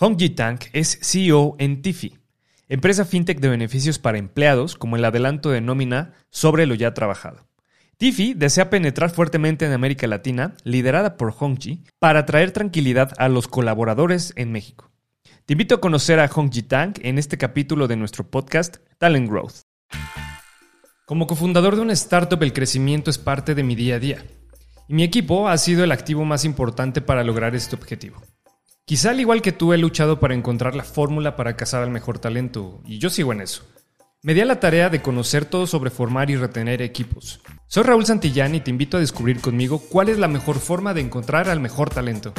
Hongji Tang es CEO en Tifi, empresa fintech de beneficios para empleados como el adelanto de nómina sobre lo ya trabajado. Tifi desea penetrar fuertemente en América Latina, liderada por Hongji, para traer tranquilidad a los colaboradores en México. Te invito a conocer a Hongji Tang en este capítulo de nuestro podcast Talent Growth. Como cofundador de una startup, el crecimiento es parte de mi día a día. Y mi equipo ha sido el activo más importante para lograr este objetivo. Quizá al igual que tú he luchado para encontrar la fórmula para cazar al mejor talento, y yo sigo en eso. Me di a la tarea de conocer todo sobre formar y retener equipos. Soy Raúl Santillán y te invito a descubrir conmigo cuál es la mejor forma de encontrar al mejor talento.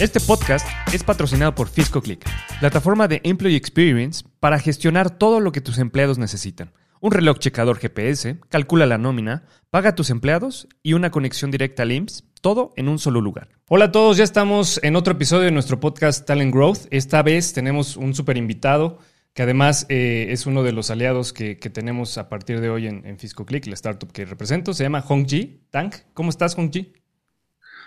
Este podcast es patrocinado por FiscoClick, plataforma de Employee Experience para gestionar todo lo que tus empleados necesitan. Un reloj checador GPS, calcula la nómina, paga a tus empleados y una conexión directa al IMSS todo en un solo lugar. Hola a todos, ya estamos en otro episodio de nuestro podcast Talent Growth. Esta vez tenemos un super invitado que además eh, es uno de los aliados que, tenemos a partir de hoy en, en FiscoClick, la startup que represento. Se llama Hongji Tank. ¿Cómo estás, Hongji?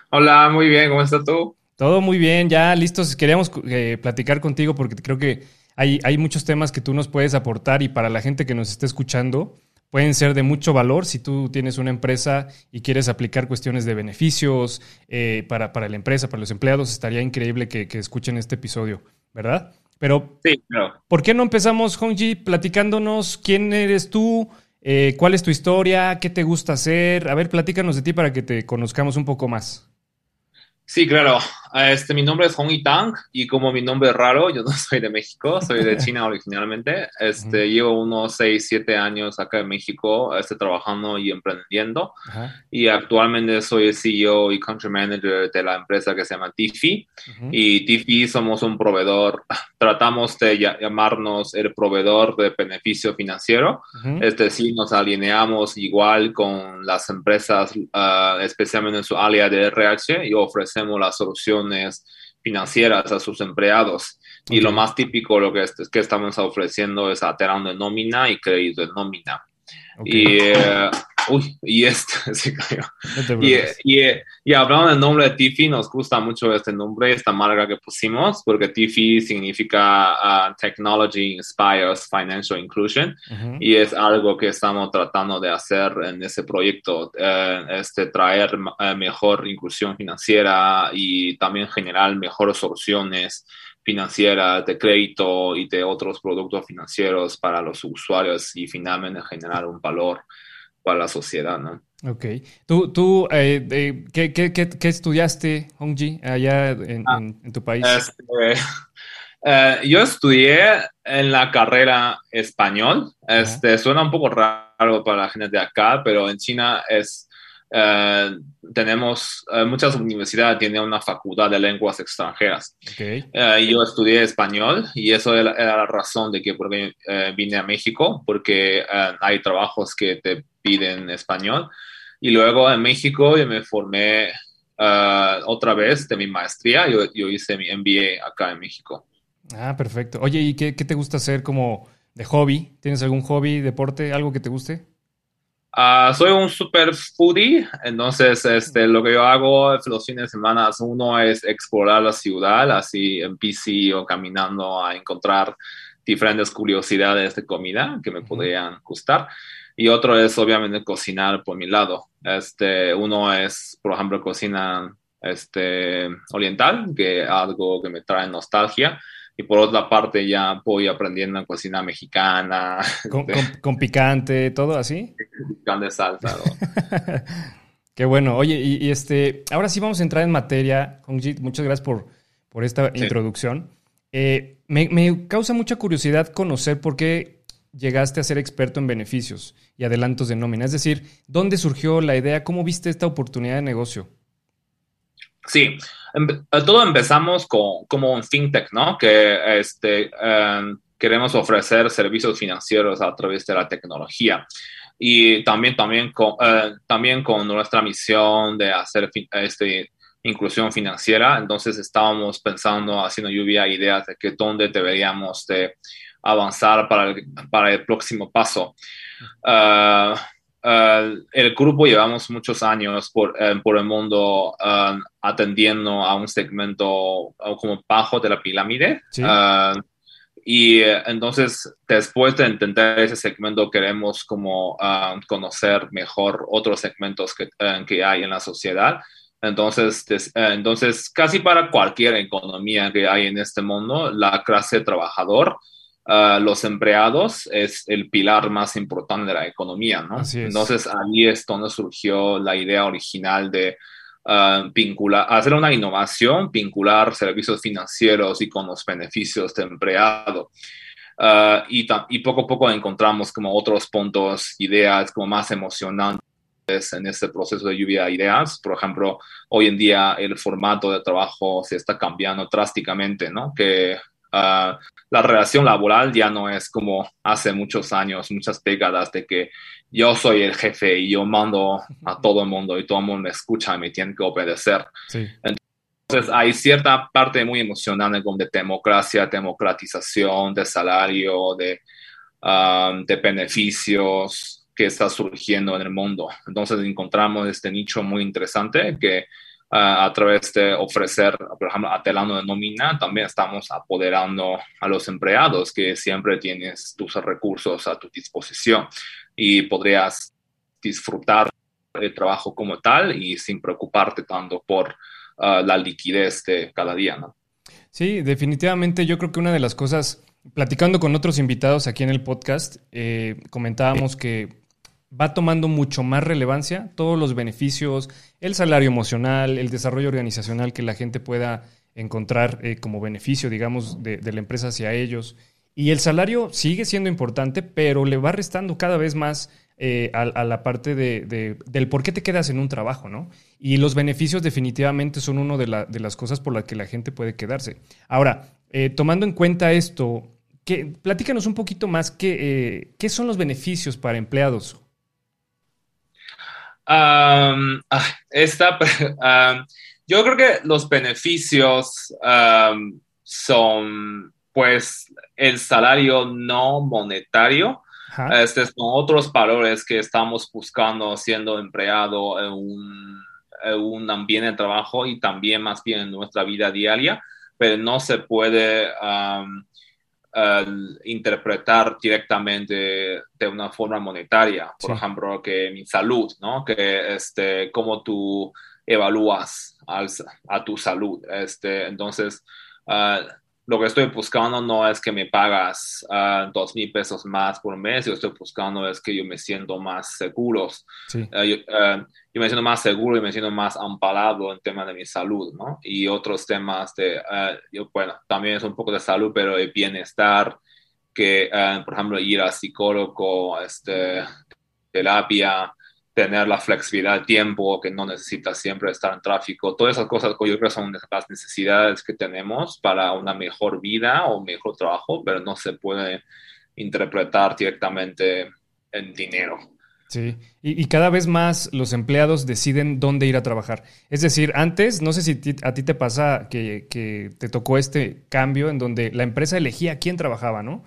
Hola, muy bien. ¿Cómo estás tú? Todo muy bien, ya listos. Queríamos eh, platicar contigo porque creo que hay, hay muchos temas que tú nos puedes aportar y para la gente que nos esté escuchando, pueden ser de mucho valor si tú tienes una empresa y quieres aplicar cuestiones de beneficios eh, para, la empresa, para los empleados. Estaría increíble que, escuchen este episodio, ¿verdad? Pero, sí, ¿por qué no empezamos, Hongji, platicándonos quién eres tú, eh, cuál es tu historia, qué te gusta hacer? A ver, platícanos de ti para que te conozcamos un poco más. Sí, claro. Este, mi nombre es Hong Tang y como mi nombre es raro, yo no soy de México, soy de China originalmente. Este, Llevo unos 6, 7 años acá en México este, trabajando y emprendiendo. Y actualmente soy el CEO y country manager de la empresa que se llama Tifi. Y Tifi somos un proveedor, tratamos de llamarnos el proveedor de beneficio financiero. Es decir, nos alineamos igual con las empresas, uh, especialmente en su área de RH y ofrecemos la solución financieras a sus empleados. Y lo más típico lo que, es, que estamos ofreciendo es aterrando de nómina y crédito de nómina. Y, eh, uy, y este se cayó. y, y, hablando del nombre de Tiffy, nos gusta mucho este nombre, esta marca que pusimos, porque Tiffy significa uh, Technology Inspires Financial Inclusion y es algo que estamos tratando de hacer en ese proyecto, eh, este, traer eh, mejor inclusión financiera y también generar mejores soluciones financiera, de crédito y de otros productos financieros para los usuarios y finalmente generar un valor para la sociedad, ¿no? Ok. ¿Tú, tú eh, ¿qué, qué, qué, estudiaste, Hongji, allá en, ah, en, tu país? Este, eh, yo estudié en la carrera español. Este, suena un poco raro para la gente de acá, pero en China es eh, tenemos eh, muchas universidades tienen una facultad de lenguas extranjeras. Eh, yo estudié español y eso era, la razón de que por vine a México, porque hay trabajos que te piden español. Y luego en México yo me formé otra vez de mi maestría. Yo, yo, hice mi MBA acá en México. Ah, perfecto. Oye, ¿y qué, qué te gusta hacer como de hobby? ¿Tienes algún hobby, deporte, algo que te guste? Ah, soy un super foodie, entonces este, lo que yo hago los fines de semana, uno es explorar la ciudad, así en bici o caminando a encontrar diferentes curiosidades de comida que me podrían gustar. Y otro es obviamente cocinar por mi lado. Este, uno es, por ejemplo, cocina este, oriental, que es algo que me trae nostalgia y por otra parte ya voy aprendiendo a cocina mexicana. ¿Con, picante, todo así? Picante salsa. Qué bueno. Oye, y, este, ahora sí vamos a entrar en materia. muchas gracias por, por esta introducción. Eh, me, me, causa mucha curiosidad conocer por qué llegaste a ser experto en beneficios y adelantos de nómina. Es decir, ¿dónde surgió la idea? ¿Cómo viste esta oportunidad de negocio? Sí, eh, todo empezamos con, como un fintech, ¿no? Que este, em, queremos ofrecer servicios financieros a través de la tecnología. Y también, también, con, eh, también con nuestra misión de hacer este, inclusión financiera. Entonces estábamos pensando, haciendo lluvia ideas de que dónde deberíamos de avanzar para el, para el próximo paso. Uh, el grupo llevamos muchos años por, por el mundo atendiendo a un segmento como bajo de la pirámide. y entonces, después de entender ese segmento, queremos como conocer mejor otros segmentos que, que hay en la sociedad. Entonces, entonces, casi para cualquier economía que hay en este mundo, la clase trabajador Ah, los empleados es el pilar más importante de la economía, ¿no? Entonces ahí es donde surgió la idea original de uh, vincular, hacer una innovación, vincular servicios financieros y con los beneficios de empleado. Uh, y, y, poco a poco encontramos como otros puntos, ideas como más emocionantes en este proceso de lluvia de ideas. Por ejemplo, hoy en día el formato de trabajo se está cambiando drásticamente, ¿no? Que Ah, la relación laboral ya no es como hace muchos años, muchas décadas de que yo soy el jefe y yo mando a todo el mundo y todo el mundo me escucha y me tiene que obedecer. Entonces hay cierta parte muy emocionante como de democracia, democratización, de salario, de, ah, de beneficios que está surgiendo en el mundo. Entonces encontramos este nicho muy interesante que a través de ofrecer, por ejemplo, atelano de nómina, también estamos apoderando a los empleados que siempre tienes tus recursos a tu disposición y podrías disfrutar el trabajo como tal y sin preocuparte tanto por ah, la liquidez de cada día, ¿no? Sí, definitivamente yo creo que una de las cosas, platicando con otros invitados aquí en el podcast, eh, comentábamos que va tomando mucho más relevancia todos los beneficios, el salario emocional, el desarrollo organizacional que la gente pueda encontrar eh, como beneficio, digamos, de, la empresa hacia ellos. Y el salario sigue siendo importante, pero le va restando cada vez más eh, a, la parte de, del por qué te quedas en un trabajo, ¿no? Y los beneficios definitivamente son una de, las cosas por las que la gente puede quedarse. Ahora, eh, tomando en cuenta esto, que, platícanos un poquito más qué son los beneficios para empleados esta, yo creo que los beneficios son, pues, el salario no monetario. Estos son otros valores que estamos buscando siendo empleado en un, un, ambiente de trabajo y también más bien en nuestra vida diaria, pero no se puede interpretar directamente de una forma monetaria. Por ejemplo, que mi salud, ¿no? Que este, cómo tú evalúas a tu salud. Este, entonces, uh, lo que estoy buscando no es que me pagas uh, dos mil pesos más por mes, yo estoy buscando es que yo me siento más seguro. Uh, yo, uh, yo, me siento más seguro y me siento más amparado en tema de mi salud, ¿no? Y otros temas de, yo, bueno, también es un poco de salud, pero de bienestar, que, por ejemplo, ir a psicólogo, este, terapia, tener la flexibilidad de tiempo, que no necesita siempre estar en tráfico, todas esas cosas yo creo que son las necesidades que tenemos para una mejor vida o mejor trabajo, pero no se puede interpretar directamente en dinero. Sí, y, cada vez más los empleados deciden dónde ir a trabajar. Es decir, antes, no sé si a ti te pasa que, que, te tocó este cambio en donde la empresa elegía quién trabajaba, ¿no?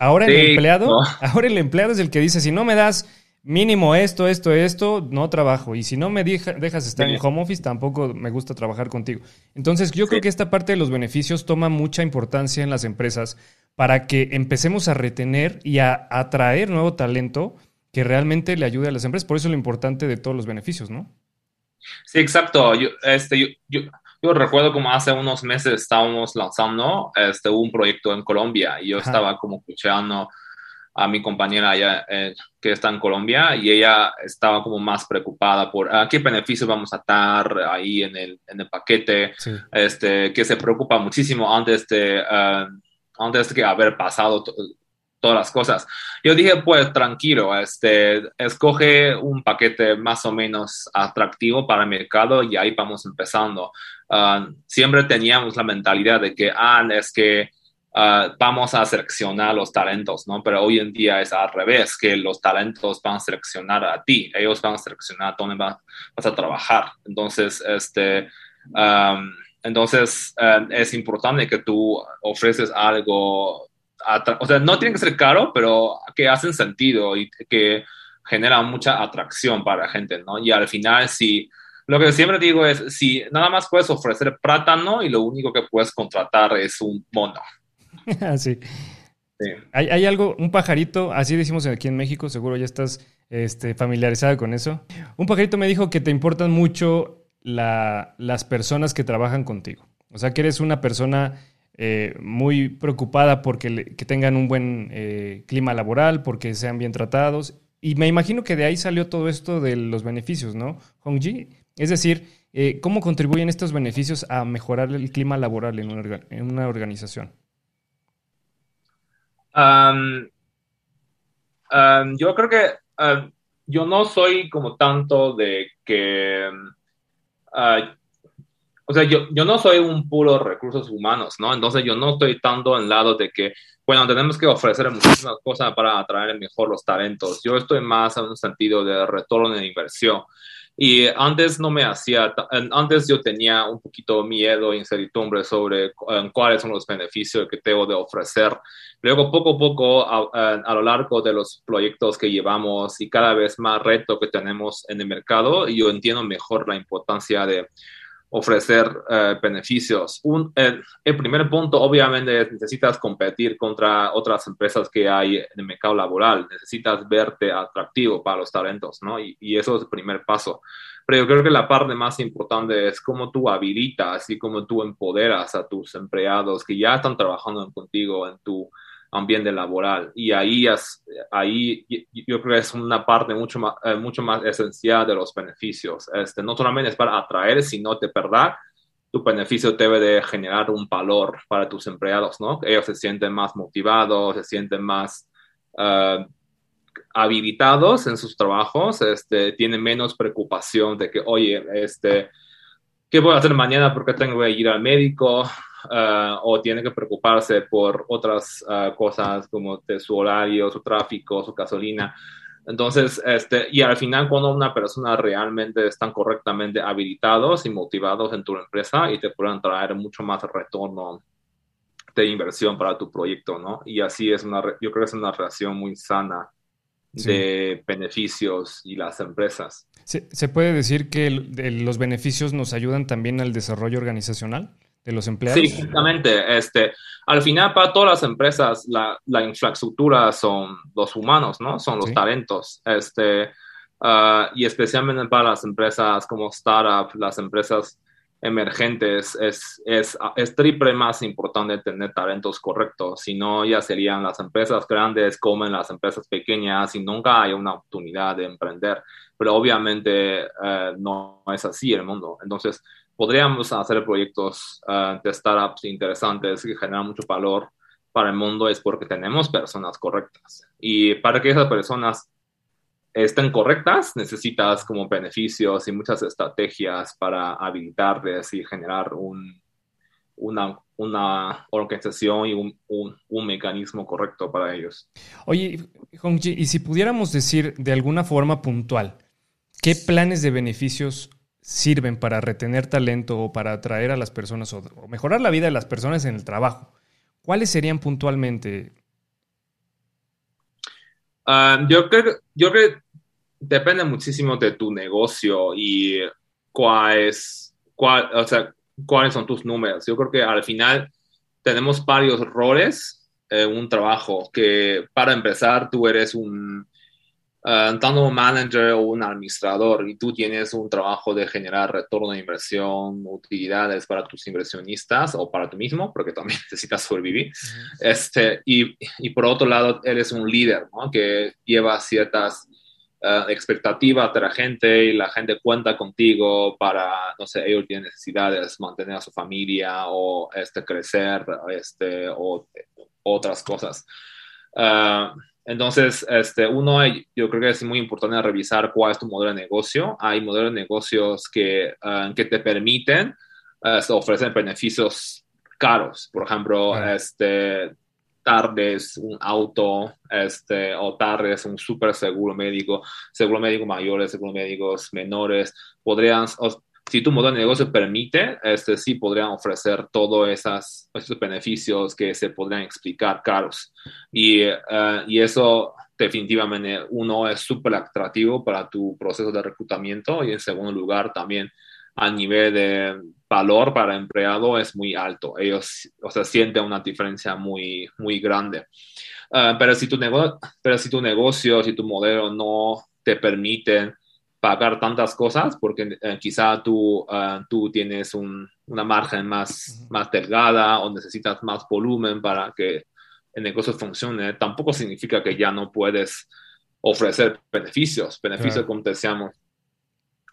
Ahora el empleado, ahora el empleado es el que dice, si no me das mínimo esto, esto, esto, no trabajo. Y si no me dejas estar en home office, tampoco me gusta trabajar contigo. Entonces, yo creo que esta parte de los beneficios toma mucha importancia en las empresas para que empecemos a retener y a atraer nuevo talento que realmente le ayude a las empresas. Por eso es lo importante de todos los beneficios, ¿no? Sí, exacto. Yo, este, yo, yo, recuerdo como hace unos meses estábamos lanzando este, un proyecto en Colombia y yo estaba como escuchando a mi compañera allá eh, que está en Colombia y ella estaba como más preocupada por ah, qué beneficios vamos a dar ahí en el, en el paquete, este, que se preocupa muchísimo antes de, uh, antes de haber pasado todas las cosas. Yo dije, pues tranquilo, este, escoge un paquete más o menos atractivo para el mercado y ahí vamos empezando. Ah, siempre teníamos la mentalidad de que, ah, es que Ah, vamos a seleccionar los talentos, ¿no? Pero hoy en día es al revés, que los talentos van a seleccionar a ti, ellos van a seleccionar dónde vas, a trabajar. Entonces, este, entonces es importante que tú ofreces algo, o sea, no tiene que ser caro, pero que hacen sentido y que genera mucha atracción para la gente, ¿no? Y al final, si lo que siempre digo es, si nada más puedes ofrecer plátano y lo único que puedes contratar es un mono. Así. Sí. Hay, hay, algo, un pajarito, así decimos aquí en México, seguro ya estás este, familiarizada con eso. Un pajarito me dijo que te importan mucho la, las personas que trabajan contigo. O sea, que eres una persona eh, muy preocupada porque que tengan un buen eh, clima laboral, porque sean bien tratados. Y me imagino que de ahí salió todo esto de los beneficios, ¿no, Hongji? Es decir, eh, ¿cómo contribuyen estos beneficios a mejorar el clima laboral en una, en una organización? Yo creo que yo no soy como tanto de que uh, o sea, yo, yo no soy un puro recursos humanos, ¿no? Entonces yo no estoy tanto en lado de que, bueno, tenemos que ofrecer muchísimas cosas para atraer mejor los talentos. Yo estoy más en un sentido de retorno de inversión. Y antes no me hacía, antes yo tenía un poquito miedo incertidumbre sobre cuáles son los beneficios que tengo de ofrecer. Luego, poco a poco, a, a, lo largo de los proyectos que llevamos y cada vez más reto que tenemos en el mercado, yo entiendo mejor la importancia de ofrecer eh, beneficios. Un, el, primer punto, obviamente, es necesitas competir contra otras empresas que hay en el mercado laboral. Necesitas verte atractivo para los talentos, ¿no? Y, y, eso es el primer paso. Pero yo creo que la parte más importante es cómo tú habilitas y cómo tú empoderas a tus empleados que ya están trabajando contigo en tu ambiente laboral. Y ahí, es, ahí yo creo que es una parte mucho más, eh, mucho más esencial de los beneficios. Este, no solamente es para atraer, sino de verdad, tu beneficio debe de generar un valor para tus empleados, ¿no? Ellos se sienten más motivados, se sienten más uh, habilitados en sus trabajos, este, tienen menos preocupación de que, oye, este, ¿qué voy a hacer mañana porque tengo que ir al médico? Uh, o tiene que preocuparse por otras uh, cosas como de su horario, su tráfico, su gasolina. Entonces, este, y al final cuando una persona realmente están correctamente habilitados y motivados en tu empresa y te pueden traer mucho más retorno de inversión para tu proyecto, ¿no? Y así es una, yo creo que es una relación muy sana de beneficios y las empresas. ¿Se, ¿Se puede decir que el, los beneficios nos ayudan también al desarrollo organizacional? De los empleados. Sí, exactamente. Este, al final, para todas las empresas, la, la infraestructura son los humanos, ¿no? Son los talentos. Este, uh, y especialmente para las empresas como startup, las empresas emergentes, es, es, es, triple más importante tener talentos correctos. Si no, ya serían las empresas grandes como en las empresas pequeñas y nunca hay una oportunidad de emprender. Pero obviamente uh, no es así el mundo. Entonces, podríamos hacer proyectos uh, de startups interesantes que generan mucho valor para el mundo es porque tenemos personas correctas. Y para que esas personas estén correctas, necesitas como beneficios y muchas estrategias para habilitarles y generar un, una, una, organización y un, un, un, mecanismo correcto para ellos. Oye, Hongji, y si pudiéramos decir de alguna forma puntual, ¿qué planes de beneficios sirven para retener talento o para atraer a las personas o, mejorar la vida de las personas en el trabajo. ¿Cuáles serían puntualmente? Uh, yo, creo, yo creo que depende muchísimo de tu negocio y cuál es, cuál, o sea, cuáles son tus números. Yo creo que al final tenemos varios roles en un trabajo que para empezar tú eres un uh, tanto un manager o un administrador y tú tienes un trabajo de generar retorno de inversión, utilidades para tus inversionistas o para tú mismo, porque también necesitas sobrevivir. este, y, y, por otro lado, eres un líder ¿no? que lleva ciertas uh, expectativas de la gente y la gente cuenta contigo para, no sé, ellos tienen necesidades, mantener a su familia o este, crecer este, o otras cosas. Uh, entonces, este, uno, yo creo que es muy importante revisar cuál es tu modelo de negocio. Hay modelos de negocios que, uh, que te permiten uh, ofrecer beneficios caros. Por ejemplo, este, tardes un auto, este, o tardes un super seguro médico, seguro médico mayores, seguro médicos menores. Podrían, si tu modelo de negocio permite, este, sí podrían ofrecer todos esos beneficios que se podrían explicar caros. Y, uh, y eso definitivamente uno es súper atractivo para tu proceso de reclutamiento y en segundo lugar también a nivel de valor para empleado es muy alto. Ellos, o sea, sienten una diferencia muy, muy grande. Ah, pero, si tu pero si tu negocio, si tu modelo no te permite pagar tantas cosas, porque eh, quizá tú, ah, tú tienes una margen más, más delgada o necesitas más volumen para que el negocio funcione, tampoco significa que ya no puedes ofrecer beneficios. Beneficios, como decíamos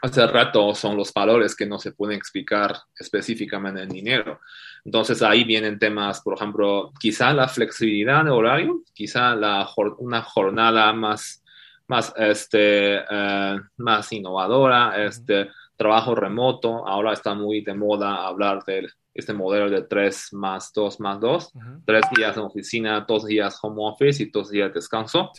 hace rato, son los valores que no se pueden explicar específicamente en dinero. Entonces ahí vienen temas, por ejemplo, quizá la flexibilidad de horario, quizá la, una jornada más, más, este, eh, más innovadora, este, trabajo remoto. Ahora está muy de moda hablar del este modelo de 3 más 2 más 2, tres días en oficina, dos días home office y dos días descanso.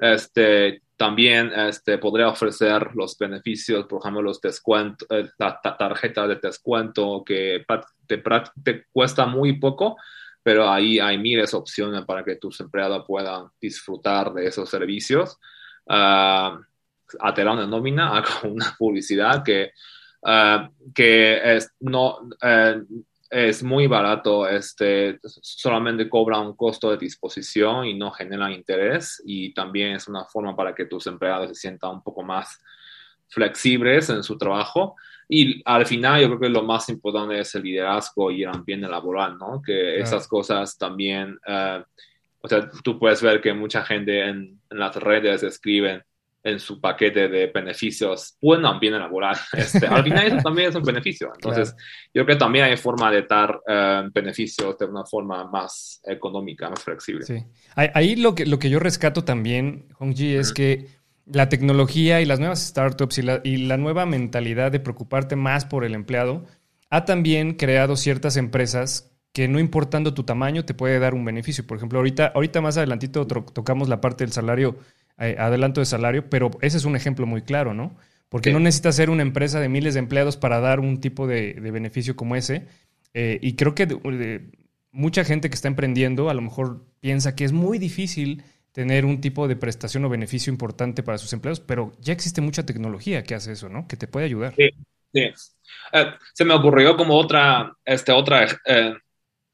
Este, también este, podría ofrecer los beneficios, por ejemplo, los descuentos, eh, la tarjeta de descuento que te, te, cuesta muy poco, pero ahí hay miles de opciones para que tus empleados puedan disfrutar de esos servicios. Uh, una nómina, hago una publicidad que Ah, que es, no, eh, es muy barato, este, solamente cobra un costo de disposición y no genera interés y también es una forma para que tus empleados se sientan un poco más flexibles en su trabajo. Y al final yo creo que lo más importante es el liderazgo y el ambiente laboral, ¿no? Que esas cosas también, uh, o sea, tú puedes ver que mucha gente en, en las redes escriben, en su paquete de beneficios buen ambiente laboral. Este, al final eso también es un beneficio. Entonces, yo creo que también hay forma de dar eh, beneficios de una forma más económica, más flexible. Sí. Ahí lo que, lo que yo rescato también, Hongji, es que la tecnología y las nuevas startups y la, y la nueva mentalidad de preocuparte más por el empleado ha también creado ciertas empresas que no importando tu tamaño te puede dar un beneficio. Por ejemplo, ahorita, ahorita más adelantito tocamos la parte del salario eh, adelanto de salario, pero ese es un ejemplo muy claro, ¿no? Porque no necesitas ser una empresa de miles de empleados para dar un tipo de, beneficio como ese. Eh, y creo que mucha gente que está emprendiendo a lo mejor piensa que es muy difícil tener un tipo de prestación o beneficio importante para sus empleados, pero ya existe mucha tecnología que hace eso, ¿no? Que te puede ayudar. Sí, sí. Eh, se me ocurrió como otra, este, otra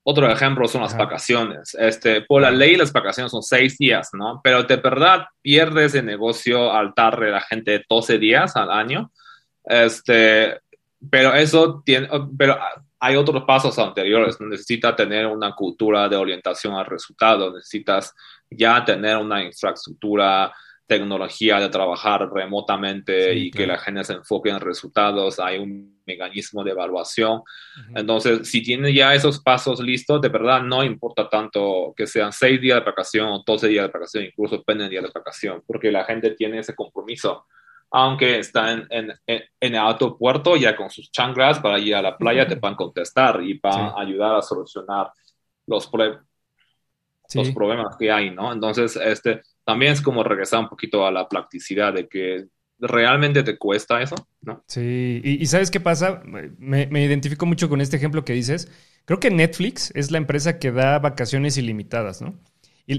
otro ejemplo son las vacaciones. Este, por la ley, las vacaciones son seis días, ¿no? Pero de verdad pierdes el negocio al darle a la gente 12 días al año. Este, pero eso tiene, pero hay otros pasos anteriores. Necesitas tener una cultura de orientación al resultado. Necesitas ya tener una infraestructura tecnología de trabajar remotamente y que la gente se enfoque en resultados, hay un mecanismo de evaluación. Entonces, si tiene ya esos pasos listos, de verdad no importa tanto que sean seis días de vacación o 12 días de vacación, incluso depende días de vacación, porque la gente tiene ese compromiso. Aunque está en, en, en el autopuerto ya con sus chanclas para ir a la playa, te van a contestar y van a ayudar a solucionar los, los problemas que hay, ¿no? Entonces, este, también es como regresar un poquito a la practicidad de que realmente te cuesta eso, ¿no? Sí, y, ¿sabes qué pasa? Me, identifico mucho con este ejemplo que dices. Creo que Netflix es la empresa que da vacaciones ilimitadas, ¿no?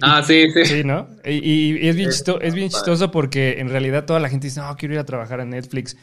ah, sí, sí. Sí, ¿no? Y, es, bien chistoso, es bien chistoso porque en realidad toda la gente dice, no, quiero ir a trabajar a Netflix.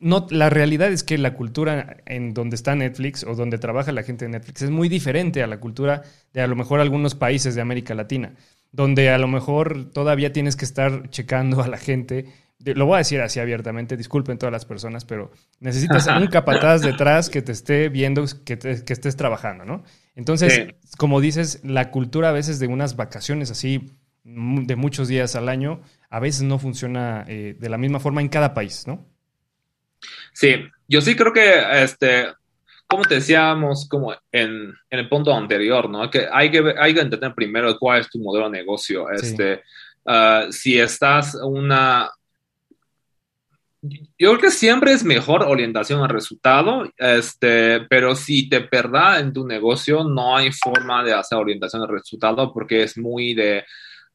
No, la realidad es que la cultura en donde está Netflix o donde trabaja la gente de Netflix es muy diferente a la cultura de a lo mejor algunos países de América Latina donde a lo mejor todavía tienes que estar checando a la gente. Lo voy a decir así abiertamente, disculpen todas las personas, pero necesitas un capataz detrás que te esté viendo que, que estés trabajando, ¿no? Entonces, como dices, la cultura a veces de unas vacaciones así de muchos días al año, a veces no funciona eh, de la misma forma en cada país, ¿no? Sí, yo sí creo que este, como te decíamos como en, en, el punto anterior, ¿no? Que hay que, hay que entender primero cuál es tu modelo de negocio. Este, uh, si estás una... Yo creo que siempre es mejor orientación al resultado, este, pero si te perdás en tu negocio, no hay forma de hacer orientación al resultado porque es muy de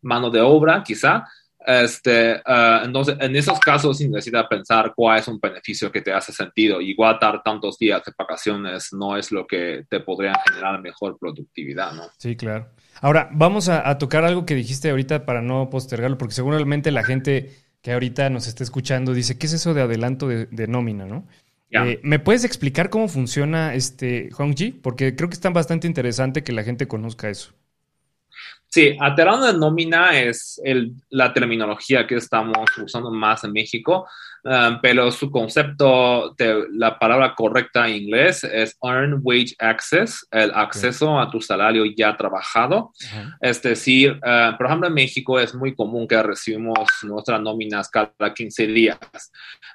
mano de obra, quizá. Este, uh, entonces, en esos casos sí necesitas pensar cuál es un beneficio que te hace sentido. Igual dar tantos días de vacaciones no es lo que te podría generar mejor productividad, ¿no? Sí, claro. Ahora, vamos a, tocar algo que dijiste ahorita para no postergarlo, porque seguramente la gente que ahorita nos está escuchando dice, ¿qué es eso de adelanto de, nómina, no? Eh, ¿Me puedes explicar cómo funciona este Hongji? Porque creo que está bastante interesante que la gente conozca eso. Sí, aterrando de nómina es la terminología que estamos usando más en México, um, pero su concepto de la palabra correcta en inglés es Earn Wage Access, el acceso a tu salario ya trabajado. Es decir, uh, por ejemplo, en México es muy común que recibimos nuestras nóminas cada 15 días.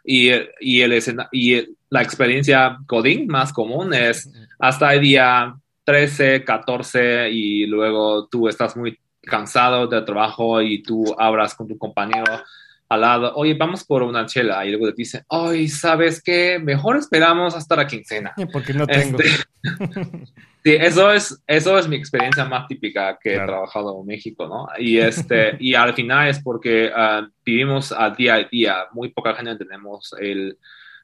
Y, y, el, y la experiencia coding más común es hasta el día 13, 14 y luego tú estás muy cansado del trabajo y tú hablas con tu compañero al lado, oye, vamos por una chela y luego te dicen, oye, ¿sabes qué? Mejor esperamos hasta la quincena. Porque no tengo. Este, sí, eso es, eso es mi experiencia más típica que he trabajado en México, ¿no? Y, este, y al final es porque ah, vivimos al día a día, muy poca gente tenemos el,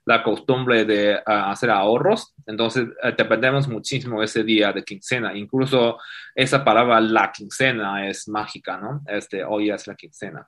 la costumbre de ah, hacer ahorros, entonces eh, dependemos muchísimo ese día de quincena. Incluso esa palabra la quincena es mágica, ¿no? Este, hoy es la quincena.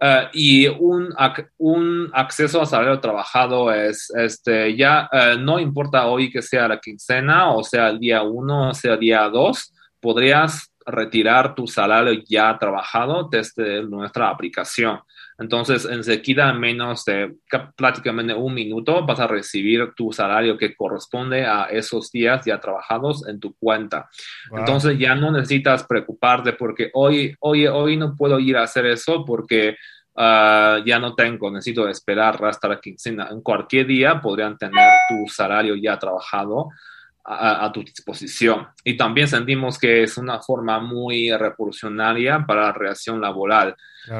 Eh, y un, un, acceso a salario trabajado es, este, ya eh, no importa hoy que sea la quincena o sea el día uno o sea el día dos, podrías retirar tu salario ya trabajado desde nuestra aplicación. Entonces, enseguida, en menos de prácticamente un minuto, vas a recibir tu salario que corresponde a esos días ya trabajados en tu cuenta. Entonces, ya no necesitas preocuparte porque hoy, hoy, hoy no puedo ir a hacer eso porque ah, ya no tengo, necesito esperar hasta la quincena. En cualquier día podrían tener tu salario ya trabajado a, tu disposición. Y también sentimos que es una forma muy revolucionaria para la relación laboral.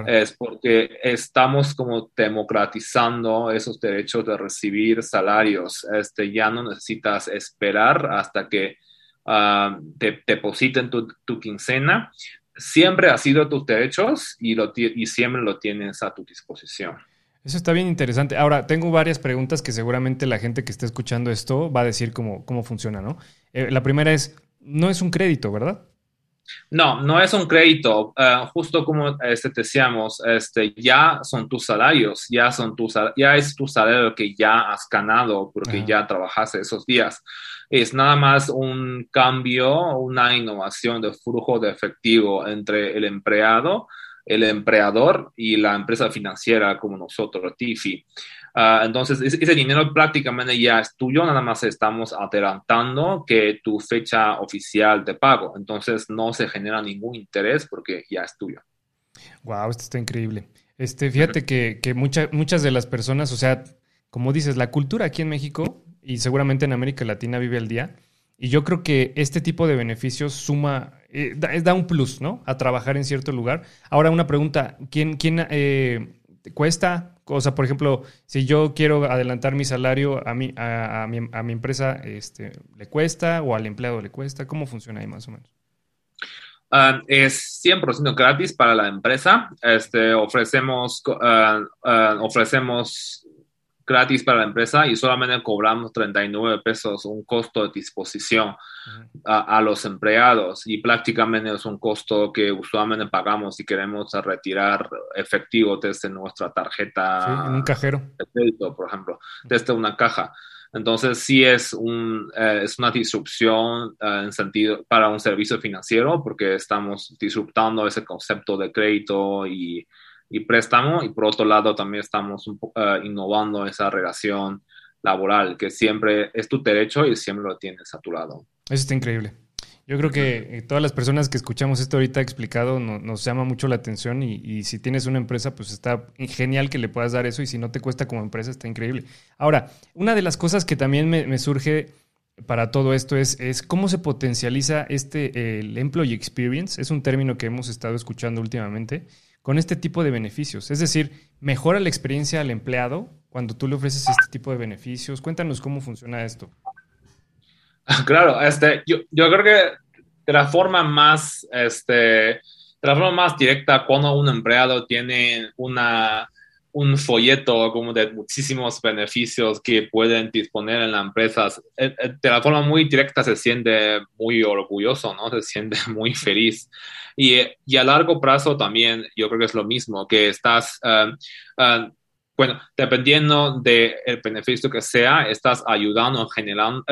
Es porque estamos como democratizando esos derechos de recibir salarios. Este, ya no necesitas esperar hasta que uh, te depositen tu, tu, quincena. Siempre ha sido tus derechos y, lo, y siempre lo tienes a tu disposición. Eso está bien interesante. Ahora, tengo varias preguntas que seguramente la gente que esté escuchando esto va a decir cómo, cómo funciona, ¿no? Eh, la primera es, no es un crédito, ¿verdad? No, no es un crédito. Eh, justo como este, decíamos, este, ya son tus salarios, ya, son tus, ya es tu salario que ya has ganado porque ya trabajaste esos días. Es nada más un cambio, una innovación de flujo de efectivo entre el empleado el empleador y la empresa financiera como nosotros, Tifi. Ah, entonces, ese dinero prácticamente ya es tuyo, nada más estamos adelantando que tu fecha oficial de pago. Entonces, no se genera ningún interés porque ya es tuyo. Wow, esto está increíble. Este, fíjate que, que muchas de las personas, o sea, como dices, la cultura aquí en México y seguramente en América Latina vive al día. Y yo creo que este tipo de beneficios suma eh, da, un plus, ¿no? A trabajar en cierto lugar. Ahora una pregunta, ¿quién, quién eh, cuesta? O sea, por ejemplo, si yo quiero adelantar mi salario a mi, a, mi, a mi, empresa, este, ¿le cuesta o al empleado le cuesta? ¿Cómo funciona ahí más o menos? Ah, es 100% gratis para la empresa. Este, ofrecemos, uh, ofrecemos gratis para la empresa y solamente cobramos 39 pesos, un costo de disposición a, los empleados y prácticamente es un costo que usualmente pagamos si queremos retirar efectivo desde nuestra tarjeta. en un cajero. De crédito, por ejemplo, desde una caja. Entonces, sí es, un, eh, es una disrupción eh, en sentido para un servicio financiero porque estamos disruptando ese concepto de crédito y, y préstamo y por otro lado también estamos uh, innovando esa relación laboral que siempre es tu derecho y siempre lo tienes a tu lado. Eso está increíble. Yo creo que eh, todas las personas que escuchamos esto ahorita explicado nos llama mucho la atención y, si tienes una empresa, pues está genial que le puedas dar eso y si no te cuesta como empresa, está increíble. Ahora, una de las cosas que también me, surge para todo esto es, es, cómo se potencializa este, el employee experience. Es un término que hemos estado escuchando últimamente con este tipo de beneficios. Es decir, mejora la experiencia al empleado cuando tú le ofreces este tipo de beneficios. Cuéntanos cómo funciona esto. Claro, este, yo, yo creo que de la forma más, este, de la forma más directa, cuando un empleado tiene una un folleto como de muchísimos beneficios que pueden disponer en la empresa, eh, eh, de la forma muy directa se siente muy orgulloso, ¿no? Se siente muy feliz. Y, y a largo plazo también yo creo que es lo mismo, que estás... Uh, bueno, dependiendo del beneficio que sea, estás ayudando, generando,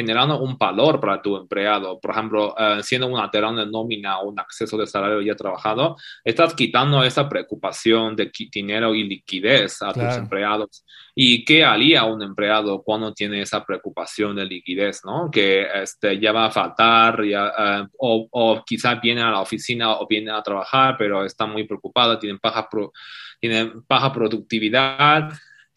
generando un valor para tu empleado. Por ejemplo, uh, siendo una terreno de nómina o un acceso de salario ya trabajado, estás quitando esa preocupación de dinero y liquidez a tus empleados. ¿Y qué haría un empleado cuando tiene esa preocupación de liquidez, ¿no? Que este, ya va a faltar, ya, uh, o, o quizás viene a la oficina o viene a trabajar, pero está muy preocupado, tienen baja, pro, tienen baja productividad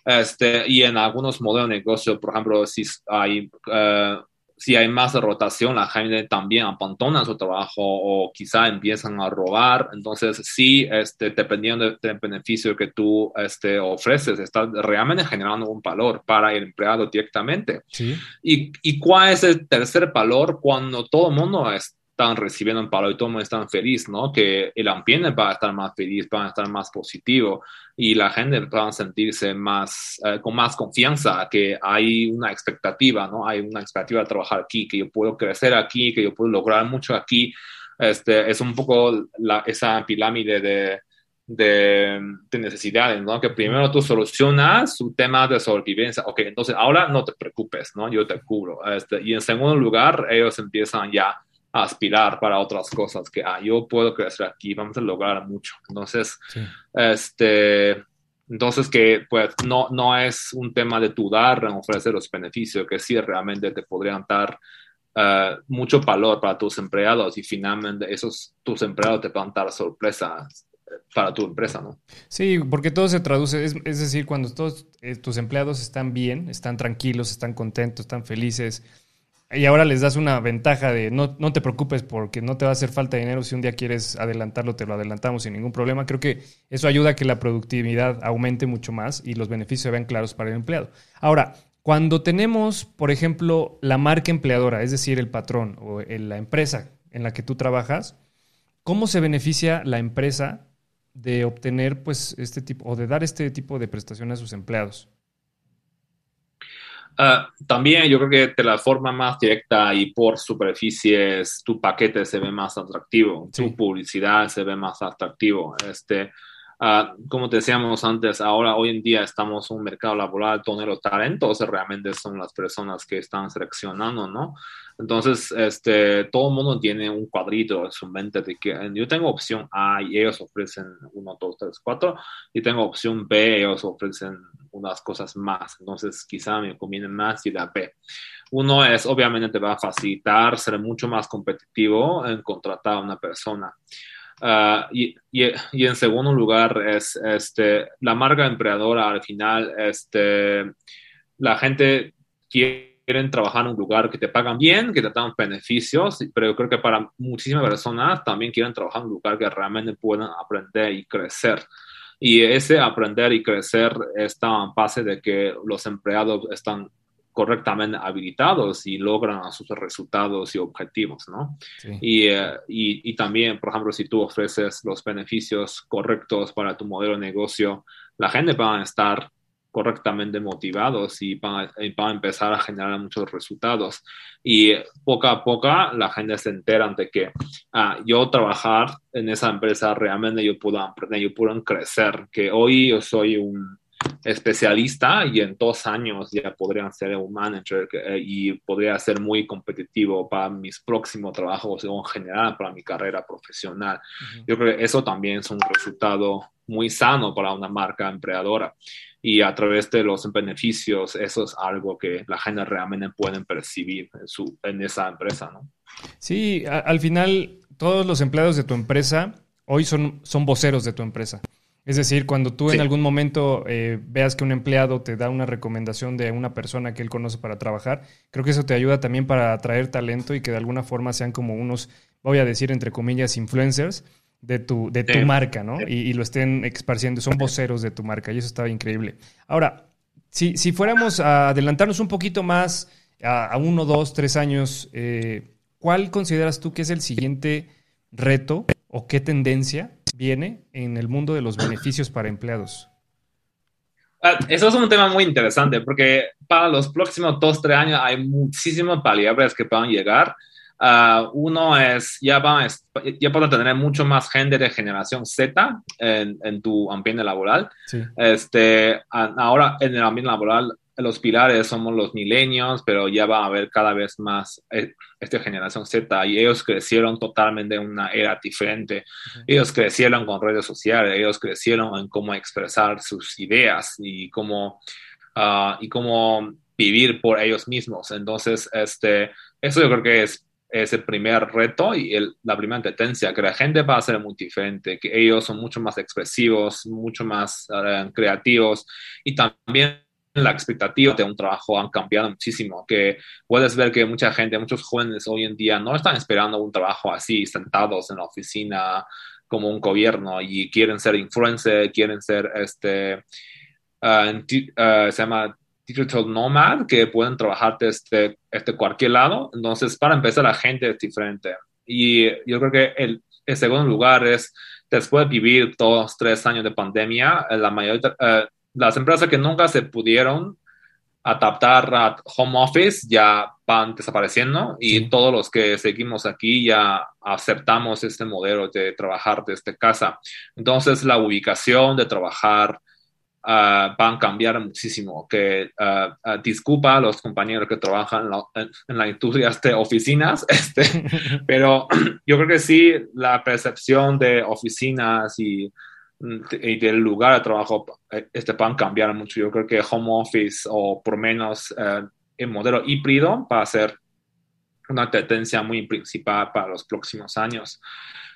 este, y en algunos modelos de negocio, por ejemplo, si hay, uh, si hay más rotación, la gente también abandona su trabajo o quizá empiezan a robar. Entonces, sí, este, dependiendo del beneficio que tú este, ofreces, estás realmente generando un valor para el empleado directamente. ¿Sí? ¿Y, ¿Y cuál es el tercer valor cuando todo el mundo es, están recibiendo un palo y todo el mundo está feliz, ¿no? Que el ambiente va a estar más feliz, va a estar más positivo y la gente va a sentirse más, eh, con más confianza, que hay una expectativa, ¿no? Hay una expectativa de trabajar aquí, que yo puedo crecer aquí, que yo puedo lograr mucho aquí. Este, es un poco la, esa pirámide de, de, de, necesidades, ¿no? Que primero tú solucionas su tema de sobrevivencia. Ok, entonces ahora no te preocupes, ¿no? Yo te cubro. Este, y en segundo lugar, ellos empiezan ya aspirar para otras cosas, que ah, yo puedo crecer aquí, vamos a lograr mucho. Entonces, sí. este, entonces que pues no, no es un tema de dudar en ofrecer los beneficios, que sí realmente te podrían dar uh, mucho valor para tus empleados y finalmente esos tus empleados te van a dar sorpresas para tu empresa, ¿no? Sí, porque todo se traduce, es, es decir, cuando todos eh, tus empleados están bien, están tranquilos, están contentos, están felices, y ahora les das una ventaja de no, no te preocupes porque no te va a hacer falta dinero. Si un día quieres adelantarlo, te lo adelantamos sin ningún problema. Creo que eso ayuda a que la productividad aumente mucho más y los beneficios se vean claros para el empleado. Ahora, cuando tenemos, por ejemplo, la marca empleadora, es decir, el patrón o la empresa en la que tú trabajas, ¿cómo se beneficia la empresa de obtener pues este tipo o de dar este tipo de prestaciones a sus empleados? Uh, también yo creo que de la forma más directa y por superficies, tu paquete se ve más atractivo, sí. tu publicidad se ve más atractivo. Este, uh, como decíamos antes, ahora hoy en día estamos en un mercado laboral donde los talentos realmente son las personas que están seleccionando, ¿no? Entonces, este, todo el mundo tiene un cuadrito en su mente de que yo tengo opción A y ellos ofrecen 1, 2, 3, 4, y tengo opción B, ellos ofrecen unas cosas más. Entonces, quizá me conviene más y la B. Uno es, obviamente, te va a facilitar ser mucho más competitivo en contratar a una persona. Uh, y, y, y, en segundo lugar, es este, la marca empleadora al final, este, la gente quiere quieren trabajar en un lugar que te pagan bien, que te dan beneficios, pero yo creo que para muchísimas personas también quieren trabajar en un lugar que realmente puedan aprender y crecer. Y ese aprender y crecer está en base de que los empleados están correctamente habilitados y logran sus resultados y objetivos, ¿no? Sí. Y, eh, y, y, también, por ejemplo, si tú ofreces los beneficios correctos para tu modelo de negocio, la gente va a estar correctamente motivados y van, a, van, a, empezar a generar muchos resultados. Y poco a poco la gente se entera de que ah, yo trabajar en esa empresa realmente yo puedo aprender, yo puedo crecer, que hoy yo soy un especialista y en dos años ya podría ser un manager eh, y podría ser muy competitivo para mis próximos trabajos o en general para mi carrera profesional. Uh -huh. Yo creo que eso también es un resultado muy sano para una marca empleadora y a través de los beneficios, eso es algo que la gente realmente puede percibir en, su, en esa empresa, ¿no? Sí, a, al final todos los empleados de tu empresa hoy son, son voceros de tu empresa. Es decir, cuando tú sí. en algún momento eh, veas que un empleado te da una recomendación de una persona que él conoce para trabajar, creo que eso te ayuda también para atraer talento y que de alguna forma sean como unos, voy a decir entre comillas, influencers de tu, de tu sí. marca, ¿no? Y, y, lo estén esparciendo, son voceros de tu marca y eso está increíble. Ahora, si, si fuéramos a adelantarnos un poquito más a, a uno, dos, tres años, eh, ¿cuál consideras tú que es el siguiente reto o qué tendencia viene en el mundo de los beneficios para empleados? Ah, eso es un tema muy interesante porque para los próximos dos, tres años hay muchísimas variables que pueden llegar. Uh, uno es, ya van, ya pueden tener mucho más gente de generación Z en, en tu ambiente laboral. Sí. Este, ahora en el ambiente laboral los pilares somos los milenios, pero ya va a haber cada vez más eh, esta generación Z y ellos crecieron totalmente en una era diferente. Ellos crecieron con redes sociales, ellos crecieron en cómo expresar sus ideas y cómo, uh, y cómo vivir por ellos mismos. Entonces, este, eso yo creo que es, es el primer reto y el, la primera tendencia, que la gente va a ser muy diferente, que ellos son mucho más expresivos, mucho más uh, creativos y también la expectativa de un trabajo han cambiado muchísimo, que puedes ver que mucha gente, muchos jóvenes hoy en día no están esperando un trabajo así, sentados en la oficina como un gobierno y quieren ser influencer, quieren ser este, uh, uh, se llama digital nomad, que pueden trabajar desde, desde cualquier lado. Entonces, para empezar, la gente es diferente. Y yo creo que el, el segundo lugar es, después de vivir todos tres años de pandemia, la mayoría, uh, las empresas que nunca se pudieron adaptar a home office ya van desapareciendo y todos los que seguimos aquí ya aceptamos este modelo de trabajar desde casa. Entonces la ubicación de trabajar uh, va a cambiar muchísimo. Que uh, disculpa a los compañeros que trabajan en la, en la industria de oficinas, este, pero yo creo que sí la percepción de oficinas y y del lugar de trabajo, eh, este van a cambiar mucho. Yo creo que home office o por menos eh, el modelo híbrido va a ser una tendencia muy principal para los próximos años.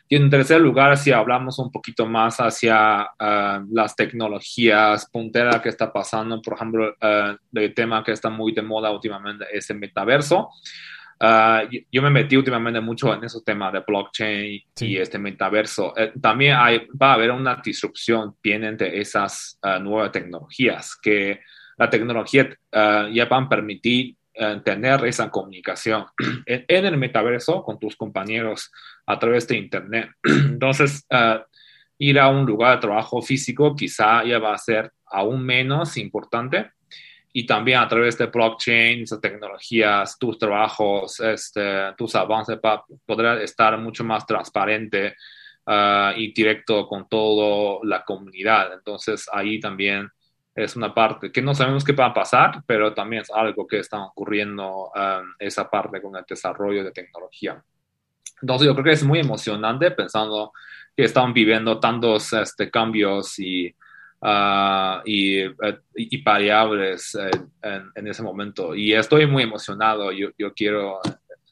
Y en tercer lugar, si hablamos un poquito más hacia uh, las tecnologías punteras que está pasando, por ejemplo, uh, el tema que está muy de moda últimamente es el metaverso. Uh, yo, me metí últimamente mucho en esos temas de blockchain y este metaverso. Eh, también hay, va a haber una disrupción, vienen de esas nuevas tecnologías, que la tecnología ya van a permitir tener esa comunicación en, en, el metaverso con tus compañeros a través de Internet. Entonces, ir a un lugar de trabajo físico quizá ya va a ser aún menos importante y también a través de blockchain, esas tecnologías, tus trabajos, este, tus avances para poder estar mucho más transparente uh, y directo con toda la comunidad. Entonces ahí también es una parte que no sabemos qué va a pasar, pero también es algo que está ocurriendo um, esa parte con el desarrollo de tecnología. Entonces yo creo que es muy emocionante pensando que están viviendo tantos este, cambios y uh, y, eh, y, variables en, en, ese momento. Y estoy muy emocionado, yo, yo quiero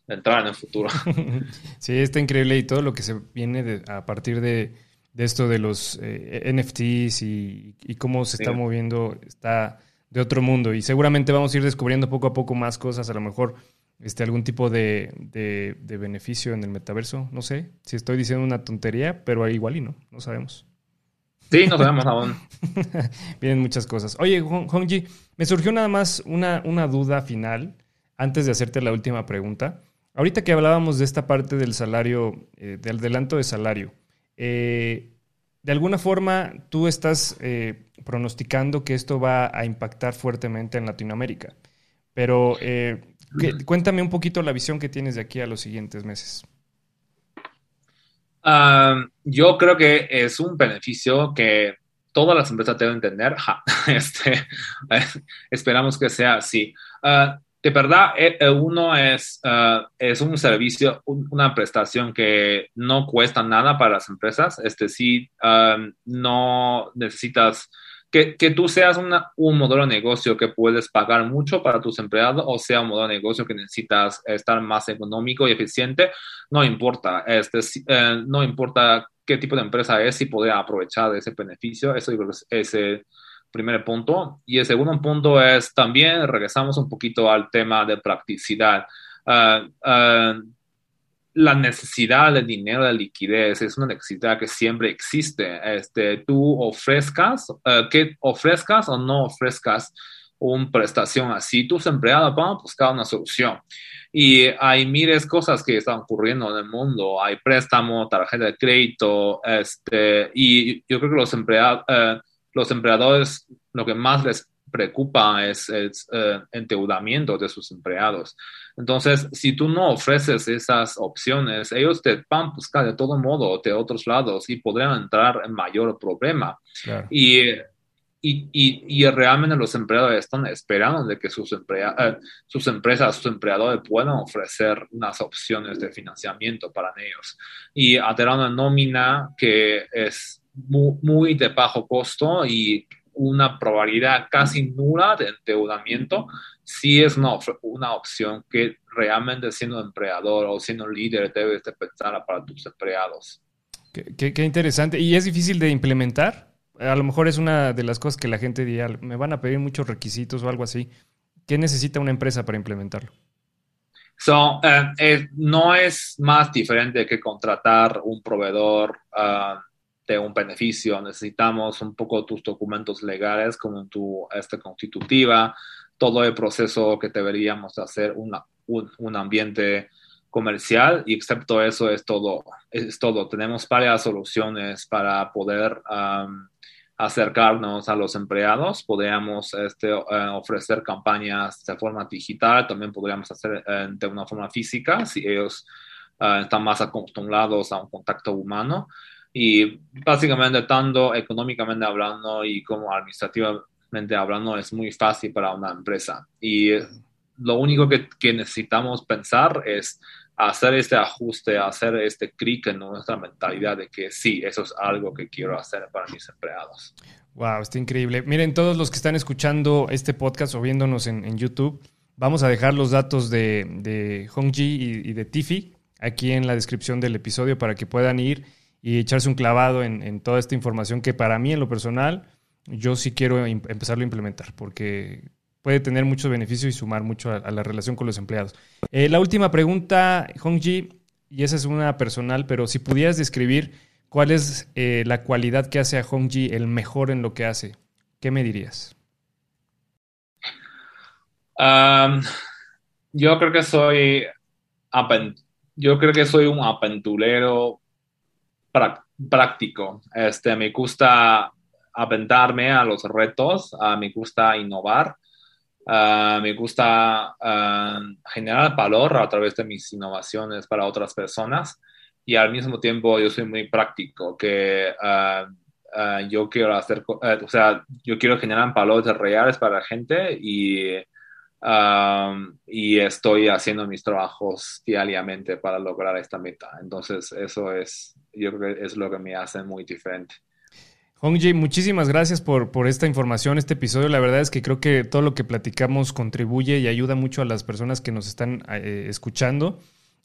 entrar en el futuro. Sí, está increíble. Y todo lo que se viene de, a partir de, de, esto de los eh, NFTs y, y, cómo se está moviendo está de otro mundo. Y seguramente vamos a ir descubriendo poco a poco más cosas, a lo mejor este, algún tipo de, de, de beneficio en el metaverso, no sé si estoy diciendo una tontería, pero igual y no, no sabemos. Sí, nos vemos aún. Vienen muchas cosas. Oye, Hongji, me surgió nada más una, una duda final antes de hacerte la última pregunta. Ahorita que hablábamos de esta parte del salario, eh, del adelanto de salario, eh, de alguna forma tú estás eh, pronosticando que esto va a impactar fuertemente en Latinoamérica. Pero cuéntame un poquito la visión que tienes de aquí a los siguientes meses yo creo que es un beneficio que todas las empresas deben entender. este, esperamos que sea así. Uh, de verdad, eh, eh, uno es, uh, es un servicio, una prestación que no cuesta nada para las empresas. Este sí, no necesitas que, que tú seas una, un modelo de negocio que puedes pagar mucho para tus empleados o sea un modelo de negocio que necesitas estar más económico y eficiente, no importa. Este, eh, no importa qué tipo de empresa es y poder aprovechar ese beneficio. Eso es el primer punto. Y el segundo punto es también regresamos un poquito al tema de practicidad. Uh, uh, la necesidad de dinero, de liquidez, es una necesidad que siempre existe. Este, tú ofrezcas, uh, que ofrezcas o no ofrezcas una prestación así, tus empleados van a buscar una solución. Y hay miles de cosas que están ocurriendo en el mundo. Hay préstamos, tarjeta de crédito, este, y yo creo que los, empleados, uh, los empleadores lo que más les preocupa es el eh, endeudamiento de sus empleados. Entonces, si tú no ofreces esas opciones, ellos te van a buscar de todo modo de otros lados y podrían entrar en mayor problema. Y, y, y, realmente los empleadores están esperando de que sus, eh, sus empresas, sus empleadores puedan ofrecer unas opciones de financiamiento para ellos. Y a una nómina que es muy, muy de bajo costo y una probabilidad casi nula de endeudamiento, sí es una, una opción que realmente siendo empleador o siendo líder debes de pensar para tus empleados. Qué, qué, interesante. ¿Y es difícil de implementar? A lo mejor es una de las cosas que la gente diría, me van a pedir muchos requisitos o algo así. ¿Qué necesita una empresa para implementarlo? So, eh, no es más diferente que contratar un proveedor uh, de un beneficio. Necesitamos un poco tus documentos legales como tu esta constitutiva, todo el proceso que deberíamos hacer una, un, ambiente comercial y excepto eso es todo. Es todo. Tenemos varias soluciones para poder acercarnos a los empleados. Podríamos este, eh, ofrecer campañas de forma digital, también podríamos hacer eh, de una forma física si ellos eh, están más acostumbrados a un contacto humano. Y básicamente, tanto económicamente hablando y como administrativamente hablando, es muy fácil para una empresa. Y lo único que, que necesitamos pensar es hacer este ajuste, hacer este clic en nuestra mentalidad de que sí, eso es algo que quiero hacer para mis empleados. Wow, está increíble. Miren, todos los que están escuchando este podcast o viéndonos en, YouTube, vamos a dejar los datos de, de Hongji y, y, de Tiffy aquí en la descripción del episodio para que puedan ir y echarse un clavado en, toda esta información que para mí en lo personal yo sí quiero empezarlo a implementar porque puede tener muchos beneficios y sumar mucho a, la relación con los empleados. Eh, la última pregunta, Hongji, y esa es una personal, pero si pudieras describir cuál es eh, la cualidad que hace a Hongji el mejor en lo que hace, ¿qué me dirías? yo creo que soy yo creo que soy un aventurero práctico. Este, me gusta aventarme a los retos, uh, me gusta innovar, uh, me gusta generar valor a través de mis innovaciones para otras personas y al mismo tiempo yo soy muy práctico, que yo quiero hacer, o sea, yo quiero generar valores reales para la gente y y estoy haciendo mis trabajos diariamente para lograr esta meta. Entonces, eso es, yo creo que es lo que me hace muy diferente. Hongji, muchísimas gracias por, por esta información, este episodio. La verdad es que creo que todo lo que platicamos contribuye y ayuda mucho a las personas que nos están eh, escuchando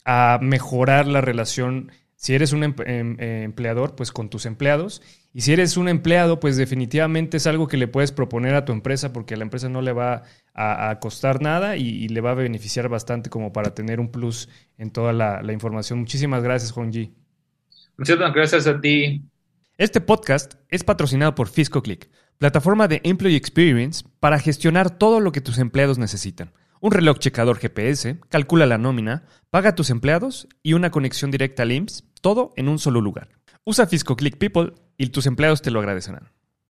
a mejorar la relación si eres un em, eh, empleador, pues con tus empleados. Y si eres un empleado, pues definitivamente es algo que le puedes proponer a tu empresa porque a la empresa no le va a, costar nada y, le va a beneficiar bastante como para tener un plus en toda la, información. Muchísimas gracias, Juan Muchísimas gracias a ti. Este podcast es patrocinado por FiscoClick, plataforma de Employee Experience para gestionar todo lo que tus empleados necesitan un reloj checador GPS, calcula la nómina, paga a tus empleados y una conexión directa al IMSS, todo en un solo lugar. Usa FiscoClick People y tus empleados te lo agradecerán.